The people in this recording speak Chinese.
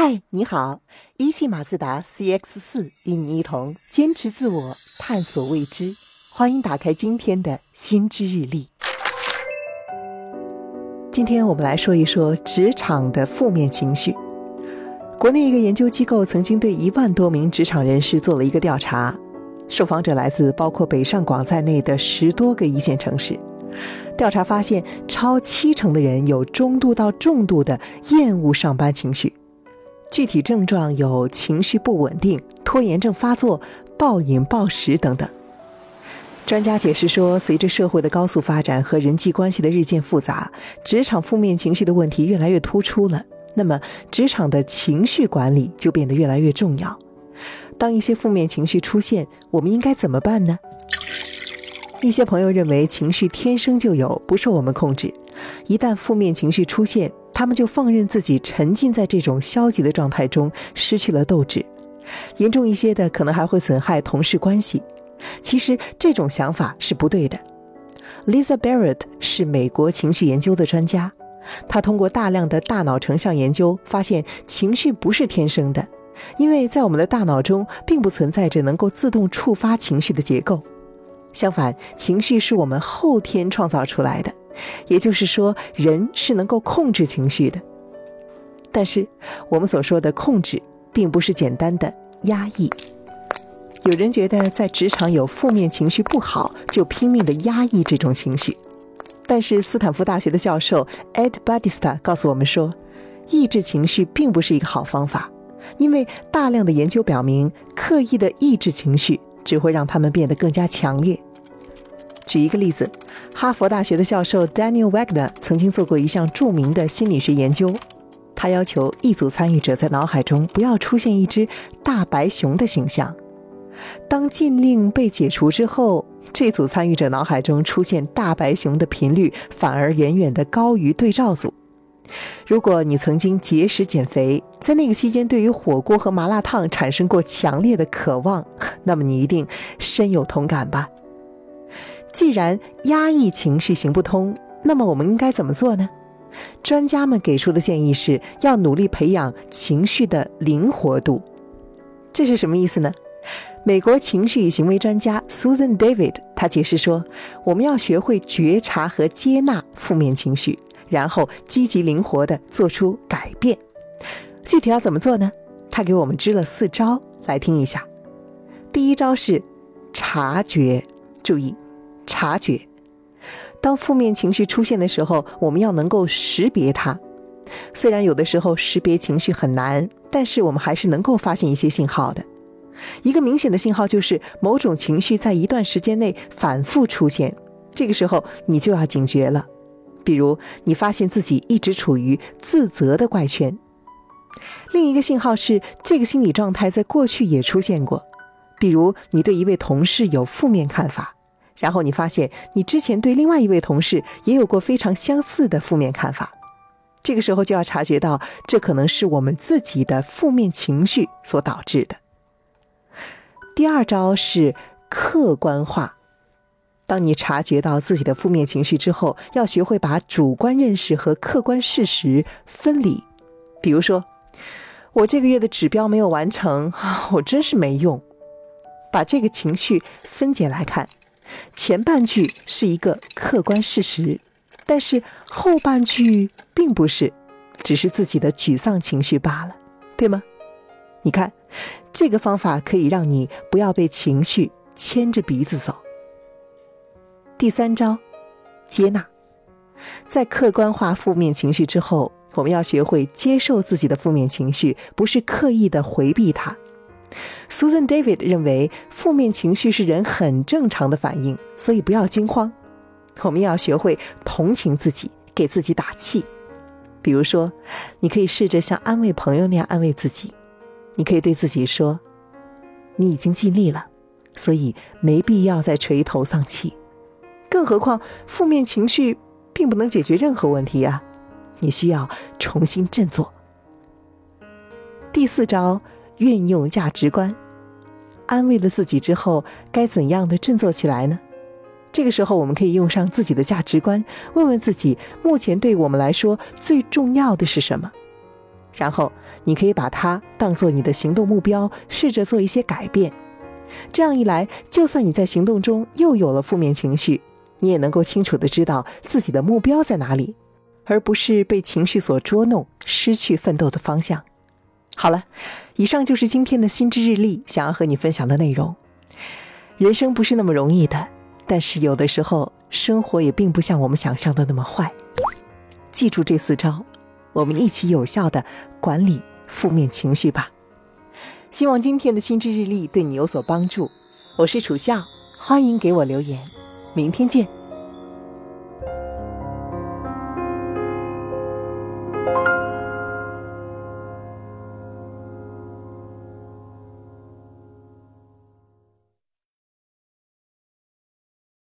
嗨，你好！一汽马自达 CX 四与你一同坚持自我，探索未知。欢迎打开今天的新知日历。今天我们来说一说职场的负面情绪。国内一个研究机构曾经对一万多名职场人士做了一个调查，受访者来自包括北上广在内的十多个一线城市。调查发现，超七成的人有中度到重度的厌恶上班情绪。具体症状有情绪不稳定、拖延症发作、暴饮暴食等等。专家解释说，随着社会的高速发展和人际关系的日渐复杂，职场负面情绪的问题越来越突出了。那么，职场的情绪管理就变得越来越重要。当一些负面情绪出现，我们应该怎么办呢？一些朋友认为情绪天生就有，不受我们控制。一旦负面情绪出现，他们就放任自己沉浸在这种消极的状态中，失去了斗志。严重一些的，可能还会损害同事关系。其实这种想法是不对的。Lisa Barrett 是美国情绪研究的专家，她通过大量的大脑成像研究，发现情绪不是天生的，因为在我们的大脑中并不存在着能够自动触发情绪的结构。相反，情绪是我们后天创造出来的。也就是说，人是能够控制情绪的。但是，我们所说的控制，并不是简单的压抑。有人觉得在职场有负面情绪不好，就拼命的压抑这种情绪。但是，斯坦福大学的教授 Ed Badista 告诉我们说，抑制情绪并不是一个好方法，因为大量的研究表明，刻意的抑制情绪只会让他们变得更加强烈。举一个例子，哈佛大学的教授 Daniel Wagner 曾经做过一项著名的心理学研究。他要求一组参与者在脑海中不要出现一只大白熊的形象。当禁令被解除之后，这组参与者脑海中出现大白熊的频率反而远远的高于对照组。如果你曾经节食减肥，在那个期间对于火锅和麻辣烫产生过强烈的渴望，那么你一定深有同感吧。既然压抑情绪行不通，那么我们应该怎么做呢？专家们给出的建议是要努力培养情绪的灵活度。这是什么意思呢？美国情绪与行为专家 Susan David 他解释说，我们要学会觉察和接纳负面情绪，然后积极灵活地做出改变。具体要怎么做呢？他给我们支了四招，来听一下。第一招是察觉，注意。察觉，当负面情绪出现的时候，我们要能够识别它。虽然有的时候识别情绪很难，但是我们还是能够发现一些信号的。一个明显的信号就是某种情绪在一段时间内反复出现，这个时候你就要警觉了。比如你发现自己一直处于自责的怪圈。另一个信号是这个心理状态在过去也出现过，比如你对一位同事有负面看法。然后你发现，你之前对另外一位同事也有过非常相似的负面看法，这个时候就要察觉到，这可能是我们自己的负面情绪所导致的。第二招是客观化，当你察觉到自己的负面情绪之后，要学会把主观认识和客观事实分离。比如说，我这个月的指标没有完成，我真是没用。把这个情绪分解来看。前半句是一个客观事实，但是后半句并不是，只是自己的沮丧情绪罢了，对吗？你看，这个方法可以让你不要被情绪牵着鼻子走。第三招，接纳，在客观化负面情绪之后，我们要学会接受自己的负面情绪，不是刻意的回避它。Susan David 认为，负面情绪是人很正常的反应，所以不要惊慌。我们要学会同情自己，给自己打气。比如说，你可以试着像安慰朋友那样安慰自己。你可以对自己说：“你已经尽力了，所以没必要再垂头丧气。”更何况，负面情绪并不能解决任何问题啊！你需要重新振作。第四招。运用价值观，安慰了自己之后，该怎样的振作起来呢？这个时候，我们可以用上自己的价值观，问问自己：目前对我们来说最重要的是什么？然后你可以把它当做你的行动目标，试着做一些改变。这样一来，就算你在行动中又有了负面情绪，你也能够清楚的知道自己的目标在哪里，而不是被情绪所捉弄，失去奋斗的方向。好了，以上就是今天的心之日历想要和你分享的内容。人生不是那么容易的，但是有的时候生活也并不像我们想象的那么坏。记住这四招，我们一起有效的管理负面情绪吧。希望今天的心之日历对你有所帮助。我是楚笑，欢迎给我留言。明天见。